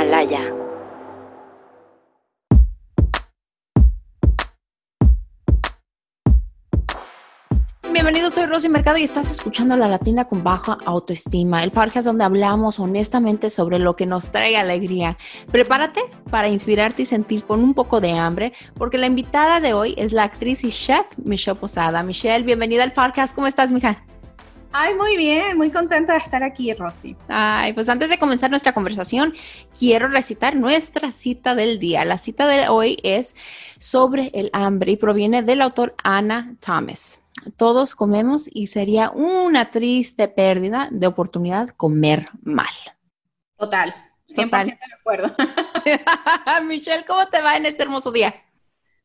Himalaya. Bienvenidos, soy Rosy Mercado y estás escuchando La Latina con Baja Autoestima, el podcast donde hablamos honestamente sobre lo que nos trae alegría. Prepárate para inspirarte y sentir con un poco de hambre, porque la invitada de hoy es la actriz y chef Michelle Posada. Michelle, bienvenida al podcast. ¿Cómo estás, mija? Ay, muy bien, muy contenta de estar aquí, Rosy. Ay, pues antes de comenzar nuestra conversación, quiero recitar nuestra cita del día. La cita de hoy es sobre el hambre y proviene del autor Anna Thomas todos comemos y sería una triste pérdida de oportunidad comer mal. Total, 100% de acuerdo. Michelle, ¿cómo te va en este hermoso día?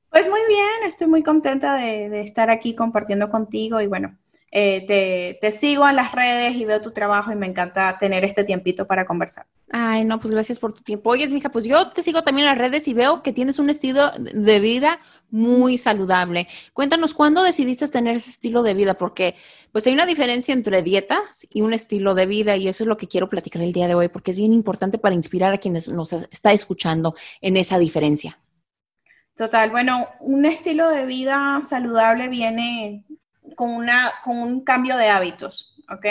Pues muy bien, estoy muy contenta de, de estar aquí compartiendo contigo y bueno, eh, te, sigo en las redes y veo tu trabajo y me encanta tener este tiempito para conversar. Ay, no, pues gracias por tu tiempo. Oye, mija, pues yo te sigo también en las redes y veo que tienes un estilo de vida muy saludable. Cuéntanos, ¿cuándo decidiste tener ese estilo de vida? Porque pues hay una diferencia entre dietas y un estilo de vida y eso es lo que quiero platicar el día de hoy porque es bien importante para inspirar a quienes nos está escuchando en esa diferencia. Total, bueno, un estilo de vida saludable viene con, una, con un cambio de hábitos, ¿ok?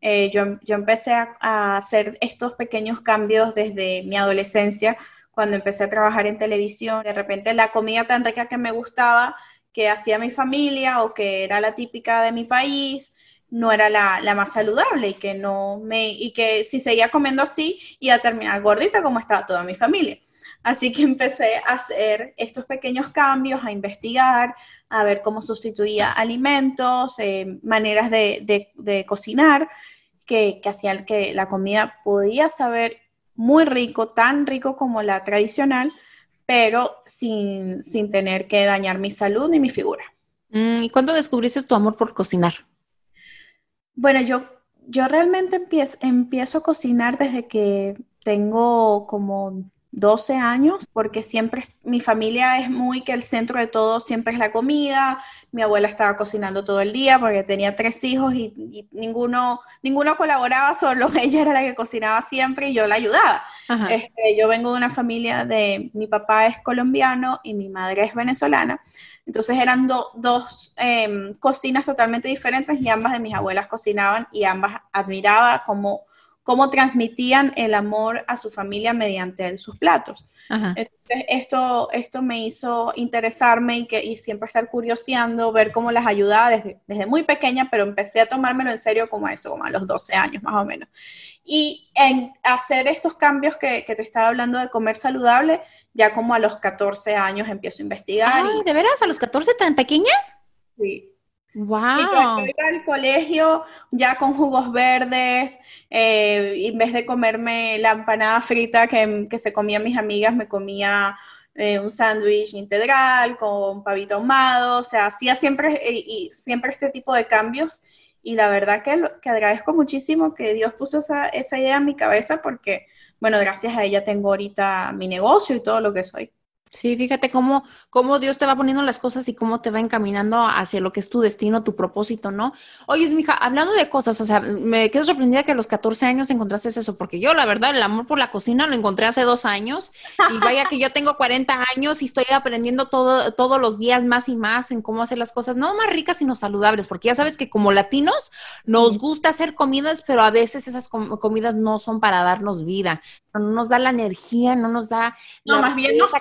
Eh, yo, yo, empecé a, hacer estos pequeños cambios desde mi adolescencia, cuando empecé a trabajar en televisión. De repente la comida tan rica que me gustaba, que hacía mi familia o que era la típica de mi país, no era la, la, más saludable y que no me y que si seguía comiendo así iba a terminar gordita como estaba toda mi familia. Así que empecé a hacer estos pequeños cambios, a investigar, a ver cómo sustituía alimentos, eh, maneras de, cocinar, que, hacían que la comida podía saber muy rico, tan rico como la tradicional, pero sin, tener que dañar mi salud ni mi figura. Mm, ¿Y cuándo descubriste tu amor por cocinar? Bueno, yo, yo realmente empiezo, empiezo a cocinar desde que tengo como 12 años, porque siempre mi familia es muy que el centro de todo siempre es la comida. Mi abuela estaba cocinando todo el día porque tenía tres hijos y, ninguno, ninguno colaboraba, solo ella era la que cocinaba siempre y yo la ayudaba. Este, yo vengo de una familia de, mi papá es colombiano y mi madre es venezolana. Entonces eran dos em, cocinas totalmente diferentes y ambas de mis abuelas cocinaban y ambas admiraba como cómo transmitían el amor a su familia mediante sus platos. Entonces, esto, esto me hizo interesarme y, que, y siempre estar curioseando, ver cómo las ayudaba desde, desde muy pequeña, pero empecé a tomármelo en serio como a eso, como a los 12 años más o menos. Y en hacer estos cambios que, que te estaba hablando de comer saludable, ya como a los 14 años empiezo a investigar. Ay, ¿de veras? ¿A los 14 tan pequeña? Sí. Wow. Y cuando iba al colegio ya con jugos verdes, eh, en vez de comerme la empanada frita que, que se comían mis amigas, me comía eh, un sándwich integral con pavito ahumado, o sea, hacía siempre, eh, y siempre este tipo de cambios. Y la verdad que, que agradezco muchísimo que Dios puso esa, esa idea en mi cabeza porque, bueno, gracias a ella tengo ahorita mi negocio y todo lo que soy. Sí, fíjate cómo, cómo Dios te va poniendo las cosas y cómo te va encaminando hacia lo que es tu destino, tu propósito, ¿no? Oye, mija, hablando de cosas, o sea, me quedo sorprendida que a los 14 años encontraste eso, porque yo, la verdad, el amor por la cocina lo encontré hace dos años y vaya que yo tengo 40 años y estoy aprendiendo todo, todos los días más y más en cómo hacer las cosas, no más ricas, sino saludables, porque ya sabes que como latinos nos gusta hacer comidas, pero a veces esas comidas no son para darnos vida, no nos da la energía, no nos da... No, más bien nos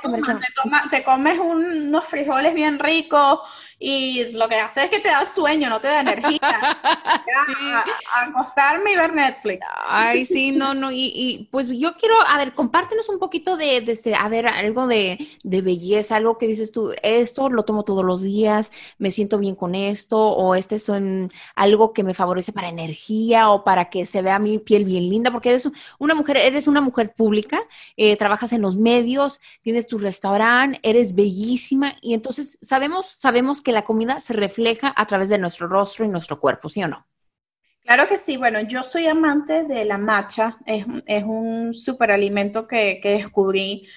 te, comes unos frijoles bien ricos y lo que hace es que te da sueño, no te da energía. a, acostarme y ver Netflix. Ay, sí, no, no, y, pues yo quiero, a ver, compártenos un poquito de, de a ver, algo de, de, belleza, algo que dices tú, esto lo tomo todos los días, me siento bien con esto, o este es algo que me favorece para energía o para que se vea mi piel bien linda, porque eres una mujer, eres una mujer pública, eh, trabajas en los medios, tienes tu restaurante, eres bellísima y entonces sabemos, sabemos que la comida se refleja a través de nuestro rostro y nuestro cuerpo, ¿sí o no? Claro que sí. Bueno, yo soy amante de la matcha. Es, un superalimento que, que descubrí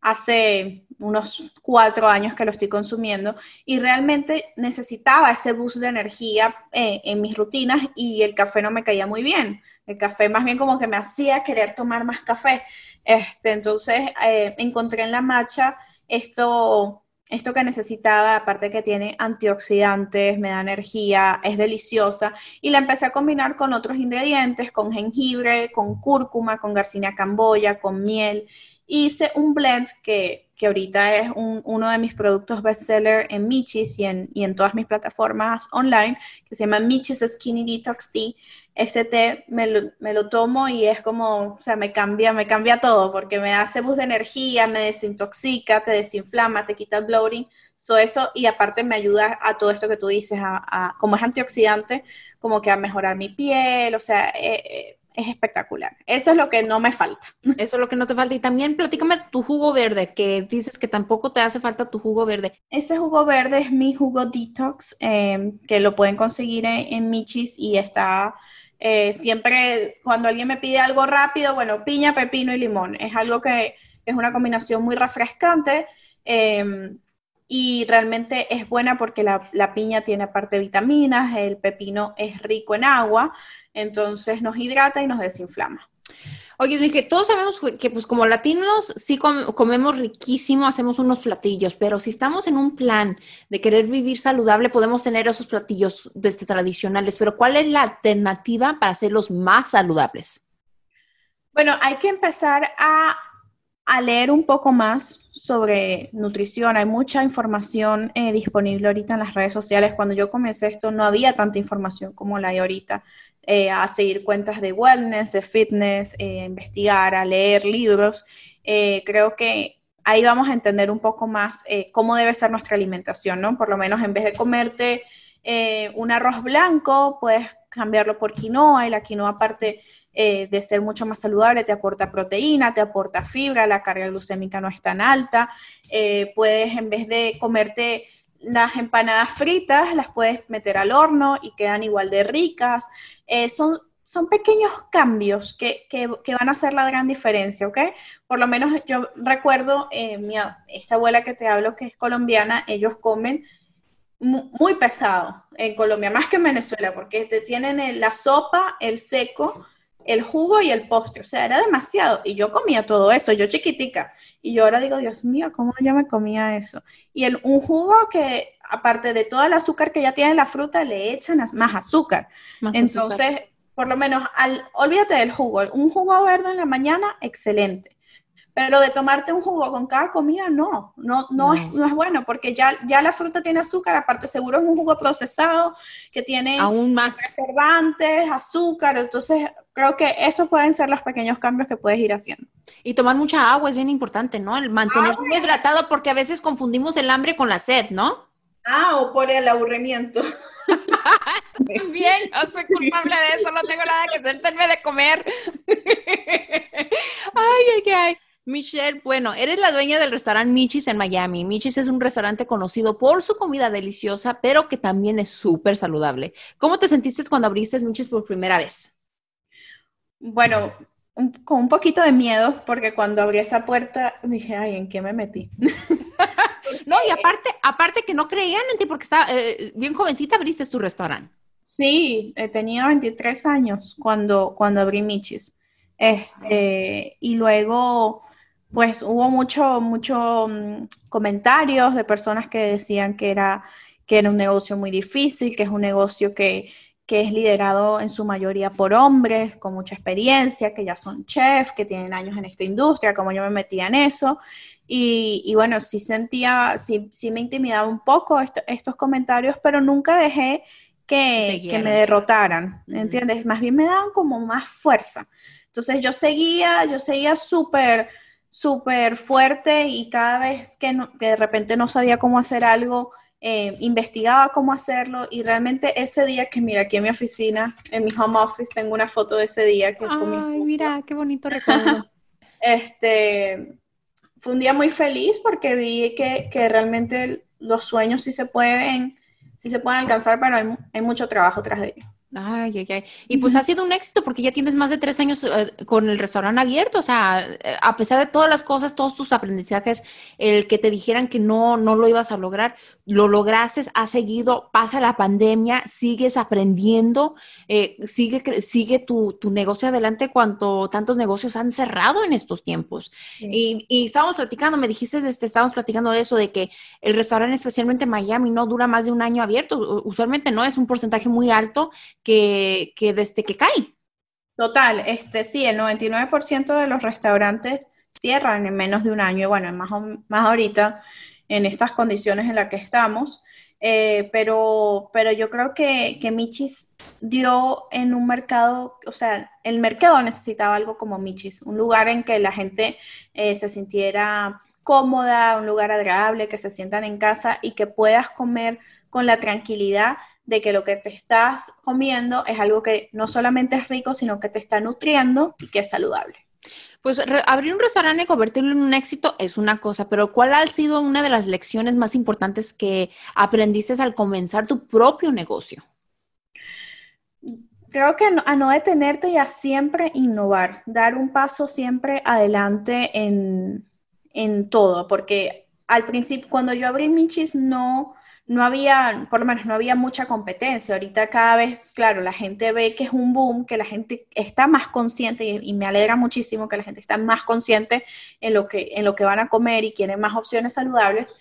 hace unos cuatro años que lo estoy consumiendo y realmente necesitaba ese boost de energía eh, en mis rutinas y el café no me caía muy bien. el café más bien como que me hacía querer tomar más café. Este, entonces eh, encontré en la matcha esto, esto que necesitaba, aparte que tiene antioxidantes, me da energía, es deliciosa, y la empecé a combinar con otros ingredientes, con jengibre, con cúrcuma, con garcinia camboya, con miel. Hice un blend que que ahorita es uno de mis productos bestseller en Michis y en, y en todas mis plataformas online, que se llama Michis Skinny Detox Tea. Ese té me lo, me lo, tomo y es como, o sea, me cambia, me cambia todo, porque me hace boost de energía, me desintoxica, te desinflama, te quita el bloating, so eso, y aparte me ayuda a todo esto que tú dices, a, como es antioxidante, como que a mejorar mi piel, o sea, eh, eh es espectacular. Eso es lo que no me falta. Eso es lo que no te falta. Y también platícame tu jugo verde, que dices que tampoco te hace falta tu jugo verde. Ese jugo verde es mi jugo detox, em, que lo pueden conseguir en, Michis y está eh, siempre cuando alguien me pide algo rápido, bueno, piña, pepino y limón. Es algo que es una combinación muy refrescante. Em, y realmente es buena porque la, la, piña tiene aparte vitaminas, el pepino es rico en agua, entonces nos hidrata y nos desinflama. Oye, dije, todos sabemos que pues como latinos sí comemos riquísimo, hacemos unos platillos, pero si estamos en un plan de querer vivir saludable, podemos tener esos platillos desde tradicionales, pero ¿cuál es la alternativa para hacerlos más saludables? Bueno, hay que empezar a a leer un poco más sobre nutrición. Hay mucha información eh, disponible ahorita en las redes sociales. Cuando yo comencé esto no había tanta información como la hay ahorita. Eh, a seguir cuentas de wellness, de fitness, eh, investigar, a leer libros. creo que ahí vamos a entender un poco más cómo debe ser nuestra alimentación, ¿no? Por lo menos en vez de comerte un arroz blanco, puedes cambiarlo por quinoa y la quinoa aparte eh, de ser mucho más saludable, te aporta proteína, te aporta fibra, la carga glucémica no es tan alta, eh, puedes en vez de comerte las empanadas fritas, las puedes meter al horno y quedan igual de ricas. Eh, son, son pequeños cambios que, que, van a hacer la gran diferencia, ¿ok? Por lo menos yo recuerdo, mi, esta abuela que te hablo, que es colombiana, ellos comen muy pesado en Colombia, más que en Venezuela, porque te tienen la sopa, el seco, el jugo y el postre, o sea, era demasiado. Y yo comía todo eso, yo chiquitica. Y yo ahora digo, Dios mío, ¿cómo yo me comía eso? Y el, un jugo que, aparte de todo el azúcar que ya tiene la fruta, le echan más azúcar. Entonces, por lo menos, al, olvídate del jugo. Un jugo verde en la mañana, excelente. Pero de tomarte un jugo con cada comida, no, no, no, Es, no es bueno, porque ya, ya la fruta tiene azúcar, aparte seguro es un jugo procesado que tiene aún más conservantes, azúcar, entonces creo que esos pueden ser los pequeños cambios que puedes ir haciendo. Y tomar mucha agua es bien importante, ¿no? El mantenerse hidratado, porque a veces confundimos el hambre con la sed, ¿no? Ah, o por el aburrimiento. Bien, no soy culpable de eso, no tengo nada que hacer, de comer. ay, ay, ay. Michelle, bueno, eres la dueña del restaurante Michis en Miami. Michis es un restaurante conocido por su comida deliciosa, pero que también es súper saludable. ¿Cómo te sentiste cuando abriste Michis por primera vez? Bueno, con un poquito de miedo, porque cuando abrí esa puerta dije, ay, ¿en qué me metí? no, y aparte, aparte que no creían en ti, porque estaba eh, bien jovencita abriste tu restaurante. Sí, eh, tenía 23 años cuando, cuando abrí Michis. Este, y luego pues hubo mucho, mucho mm, comentarios de personas que decían que era, que era un negocio muy difícil, que es un negocio que, que es liderado en su mayoría por hombres con mucha experiencia, que ya son chefs, que tienen años en esta industria, como yo me metía en eso. Y, y bueno, sí sentía, sí, sí, me intimidaba un poco estos comentarios, pero nunca dejé que, que me derrotaran, ¿entiendes? Más bien me daban como más fuerza. Entonces yo seguía, yo seguía súper súper fuerte y cada vez que, de repente no sabía cómo hacer algo, eh, investigaba cómo hacerlo y realmente ese día que mira aquí en mi oficina, en mi home office, tengo una foto de ese día que Ay, mira, qué bonito recuerdo. este, fue un día muy feliz porque vi que, que, realmente los sueños sí se pueden, sí se pueden alcanzar, pero hay, hay mucho trabajo tras de ellos. Ay, ay, ay. Y pues ha sido un éxito porque ya tienes más de tres años eh, con el restaurante abierto. O sea, eh, a pesar de todas las cosas, todos tus aprendizajes, el que te dijeran que no, no lo ibas a lograr, lo lograste, has seguido, pasa la pandemia, sigues aprendiendo, eh, sigue, sigue tu, tu, negocio adelante cuando tantos negocios han cerrado en estos tiempos. Y, y, estábamos platicando, me dijiste, este, estábamos platicando de eso, de que el restaurante, especialmente en Miami, no dura más de un año abierto. Usualmente no, es un porcentaje muy alto que, desde que cae. Total, este sí, el 99% de los restaurantes cierran en menos de un año, bueno, más, más ahorita en estas condiciones en las que estamos, eh, pero, pero yo creo que, que Michis dio en un mercado, o sea, el mercado necesitaba algo como Michis, un lugar en que la gente eh, se sintiera cómoda, un lugar agradable, que se sientan en casa y que puedas comer con la tranquilidad de que lo que te estás comiendo es algo que no solamente es rico, sino que te está nutriendo y que es saludable. Pues abrir un restaurante y convertirlo en un éxito es una cosa, pero ¿cuál ha sido una de las lecciones más importantes que aprendiste al comenzar tu propio negocio? Creo que a no detenerte y a siempre innovar, dar un paso siempre adelante en, en todo, porque al principio, cuando yo abrí Michis, no, no había, por lo menos no había mucha competencia. Ahorita cada vez, claro, la gente ve que es un boom, que la gente está más consciente y, me alegra muchísimo que la gente está más consciente en lo, que, en lo que van a comer y quieren más opciones saludables.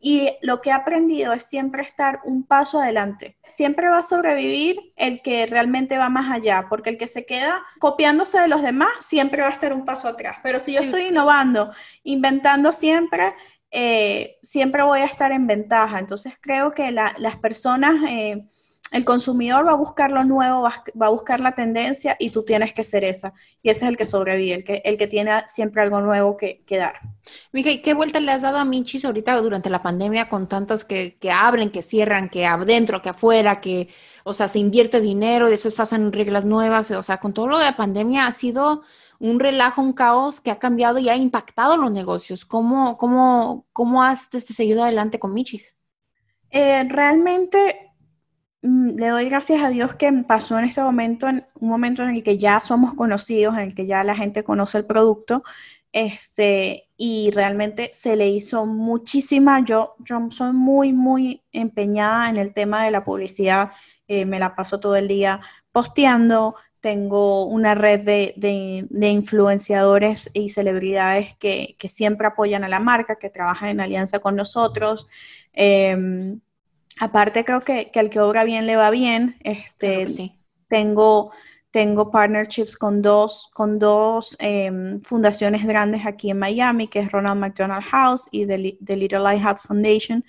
Y lo que he aprendido es siempre estar un paso adelante. Siempre va a sobrevivir el que realmente va más allá, porque el que se queda copiándose de los demás siempre va a estar un paso atrás. Pero si yo estoy innovando, inventando siempre, eh, siempre voy a estar en ventaja. Entonces creo que las personas, eh, el consumidor va a buscar lo nuevo, va, a buscar la tendencia y tú tienes que ser esa. Y ese es el que sobrevive, el que, el que tiene siempre algo nuevo que, dar. Mija, ¿y qué vuelta le has dado a Michis ahorita durante la pandemia con tantos que, que abren, que cierran, que adentro, que afuera, que, o sea, se invierte dinero, y después pasan reglas nuevas? O sea, con todo lo de la pandemia ha sido un relajo, un caos que ha cambiado y ha impactado los negocios. ¿Cómo, cómo, cómo has este, seguido adelante con Michis? Eh, realmente le doy gracias a Dios que pasó en este momento, en un momento en el que ya somos conocidos, en el que ya la gente conoce el producto, este, y realmente se le hizo muchísima, yo, yo soy muy, muy empeñada en el tema de la publicidad, eh, me la paso todo el día posteando, tengo una red de, influenciadores y celebridades que, siempre apoyan a la marca, que trabajan en alianza con nosotros. Em, aparte, creo que, al que obra bien le va bien. Este, tengo, tengo partnerships con dos, con dos em, fundaciones grandes aquí en Miami, que es Ronald McDonald House y The, The Little Lighthouse Foundation.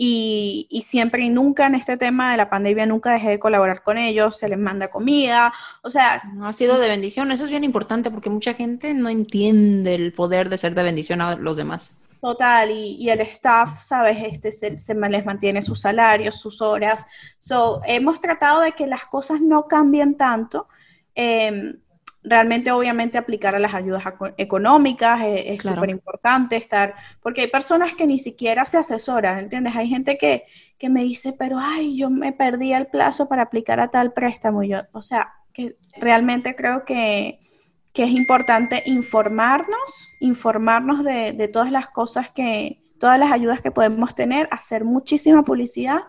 Y, siempre y nunca en este tema de la pandemia nunca dejé de colaborar con ellos, se les manda comida, o sea... Ha sido de bendición, eso es bien importante porque mucha gente no entiende el poder de ser de bendición a los demás. Total, y, el staff, ¿sabes? Este, se, les mantiene sus salarios, sus horas. So, hemos tratado de que las cosas no cambien tanto. Eh, realmente obviamente aplicar a las ayudas económicas es súper importante estar, porque hay personas que ni siquiera se asesoran, ¿entiendes? Hay gente que, que, me dice, pero ay, yo me perdí el plazo para aplicar a tal préstamo. yo, o sea, que realmente creo que, que es importante informarnos, informarnos de, de todas las cosas que, todas las ayudas que podemos tener, hacer muchísima publicidad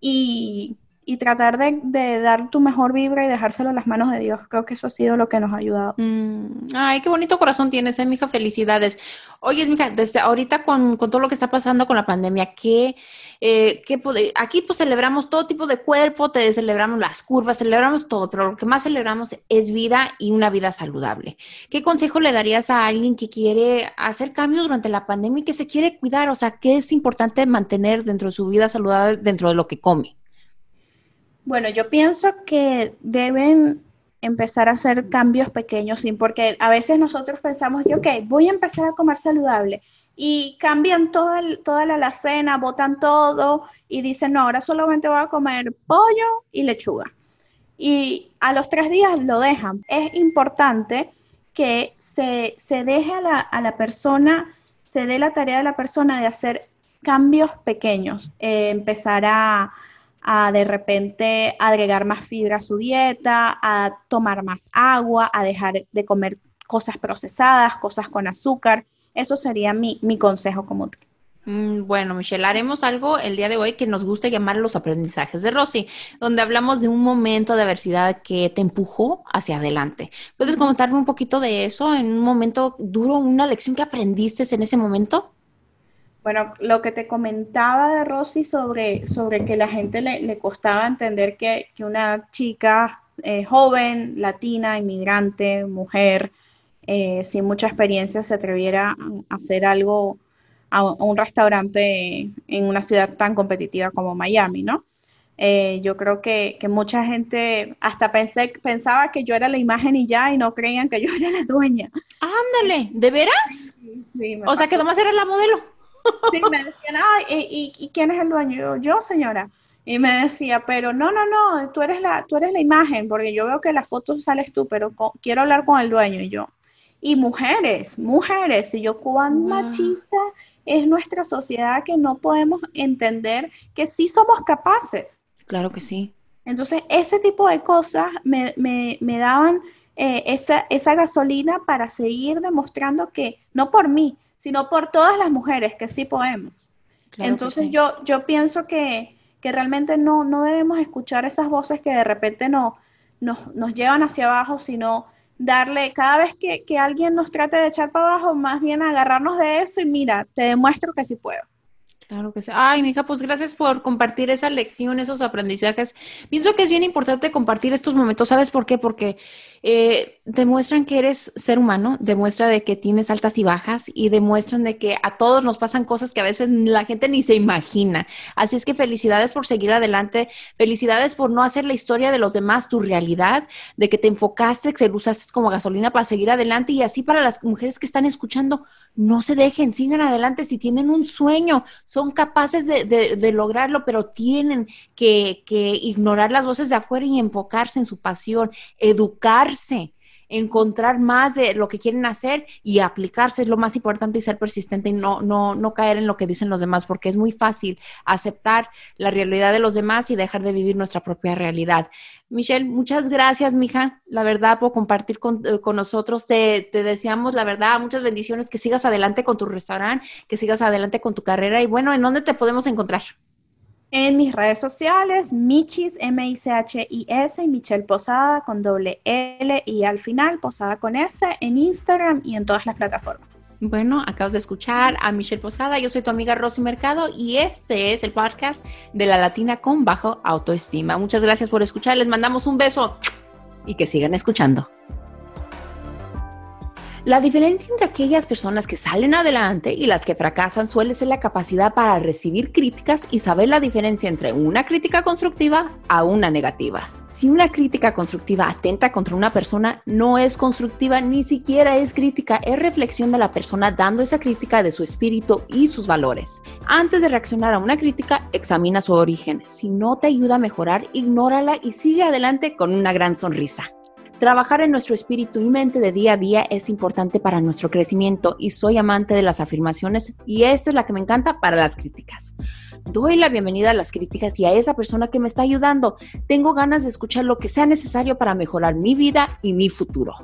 y y tratar de, dar tu mejor vibra y dejárselo en las manos de Dios. Creo que eso ha sido lo que nos ha ayudado. Mm, ay, qué bonito corazón tienes, eh, mija. Felicidades. Oye, mija, desde ahorita con, todo lo que está pasando con la pandemia, ¿qué, eh, aquí pues celebramos todo tipo de cuerpo, te celebramos las curvas, celebramos todo, pero lo que más celebramos es vida y una vida saludable. ¿Qué consejo le darías a alguien que quiere hacer cambios durante la pandemia y que se quiere cuidar? O sea, ¿qué es importante mantener dentro de su vida saludable, dentro de lo que come? Bueno, yo pienso que deben empezar a hacer cambios pequeños, ¿sí? porque a veces nosotros pensamos, yo, ok, voy a empezar a comer saludable y cambian toda, toda la alacena, botan todo y dicen, no, ahora solamente voy a comer pollo y lechuga. Y a los tres días lo dejan. Es importante que se, deje a la, a la, persona, se dé la tarea de la persona de hacer cambios pequeños, eh, empezar a a de repente agregar más fibra a su dieta, a tomar más agua, a dejar de comer cosas procesadas, cosas con azúcar. Eso sería mi, mi consejo como tú. Mm, bueno, Michelle, haremos algo el día de hoy que nos gusta llamar los aprendizajes de Rosy, donde hablamos de un momento de adversidad que te empujó hacia adelante. ¿Puedes comentarme un poquito de eso en un momento duro, una lección que aprendiste en ese momento? Bueno, lo que te comentaba de Rosy sobre, sobre que la gente le, costaba entender que, una chica eh, joven, latina, inmigrante, mujer, eh, sin mucha experiencia se atreviera a hacer algo a, un restaurante en una ciudad tan competitiva como Miami, ¿no? Eh, yo creo que, mucha gente hasta pensé, pensaba que yo era la imagen y ya, y no creían que yo era la dueña. Ándale, ¿de veras? Sí, o sea, que nomás era la modelo. Sí, me decían, ¿y, y, quién es el dueño? Yo, yo, señora. Y me decía, pero no, no, no, tú eres la, tú eres la imagen, porque yo veo que la foto sales tú, pero quiero hablar con el dueño. Y yo, y mujeres, mujeres, y yo, cuán machista es nuestra sociedad que no podemos entender que sí somos capaces. Claro que sí. Entonces, ese tipo de cosas me, daban eh, esa, esa gasolina para seguir demostrando que, no por mí, sino por todas las mujeres que sí podemos. Entonces yo, yo pienso que, realmente no, no debemos escuchar esas voces que de repente no, nos, nos llevan hacia abajo, sino darle, cada vez que, que, alguien nos trate de echar para abajo, más bien agarrarnos de eso y mira, te demuestro que sí puedo. Claro que sí. Ay, mija, pues gracias por compartir esa lección, esos aprendizajes. Pienso que es bien importante compartir estos momentos. ¿Sabes por qué? Porque eh, demuestran que eres ser humano, demuestra de que tienes altas y bajas y demuestran de que a todos nos pasan cosas que a veces la gente ni se imagina. Así es que felicidades por seguir adelante, felicidades por no hacer la historia de los demás tu realidad, de que te enfocaste, que se usaste como gasolina para seguir adelante y así para las mujeres que están escuchando, no se dejen, sigan adelante si tienen un sueño capaces de, lograrlo, pero tienen que, que ignorar las voces de afuera y enfocarse en su pasión, educarse encontrar más de lo que quieren hacer y aplicarse es lo más importante y ser persistente y no, no, no caer en lo que dicen los demás, porque es muy fácil aceptar la realidad de los demás y dejar de vivir nuestra propia realidad. Michelle, muchas gracias, mija, la verdad, por compartir con, eh, nosotros. Te, te, deseamos, la verdad, muchas bendiciones, que sigas adelante con tu restaurante, que sigas adelante con tu carrera y bueno, ¿en dónde te podemos encontrar? En mis redes sociales, Michis, M-I-C-H-I-S, y Michelle Posada con doble L y al final Posada con S en Instagram y en todas las plataformas. Bueno, acabas de escuchar a Michelle Posada, yo soy tu amiga Rosy Mercado y este es el podcast de la Latina con bajo autoestima. Muchas gracias por escuchar, les mandamos un beso y que sigan escuchando. La diferencia entre aquellas personas que salen adelante y las que fracasan suele ser la capacidad para recibir críticas y saber la diferencia entre una crítica constructiva a una negativa. Si una crítica constructiva atenta contra una persona, no es constructiva, ni siquiera es crítica, es reflexión de la persona dando esa crítica de su espíritu y sus valores. Antes de reaccionar a una crítica, examina su origen. Si no te ayuda a mejorar, ignórala y sigue adelante con una gran sonrisa. Trabajar en nuestro espíritu y mente de día a día es importante para nuestro crecimiento y soy amante de las afirmaciones y esta es la que me encanta para las críticas. Doy la bienvenida a las críticas y a esa persona que me está ayudando. Tengo ganas de escuchar lo que sea necesario para mejorar mi vida y mi futuro.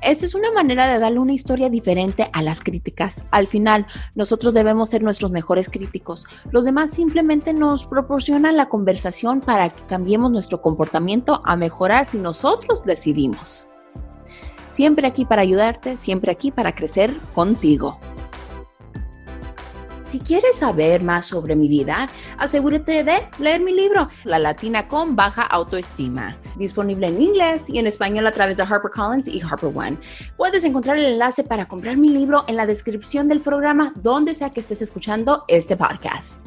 Esta es una manera de darle una historia diferente a las críticas. Al final, nosotros debemos ser nuestros mejores críticos. Los demás simplemente nos proporcionan la conversación para que cambiemos nuestro comportamiento a mejorar si nosotros decidimos. Siempre aquí para ayudarte, siempre aquí para crecer contigo. Si quieres saber más sobre mi vida, asegúrate de leer mi libro, La Latina con Baja Autoestima, disponible en inglés y en español a través de HarperCollins y HarperOne. Puedes encontrar el enlace para comprar mi libro en la descripción del programa donde sea que estés escuchando este podcast.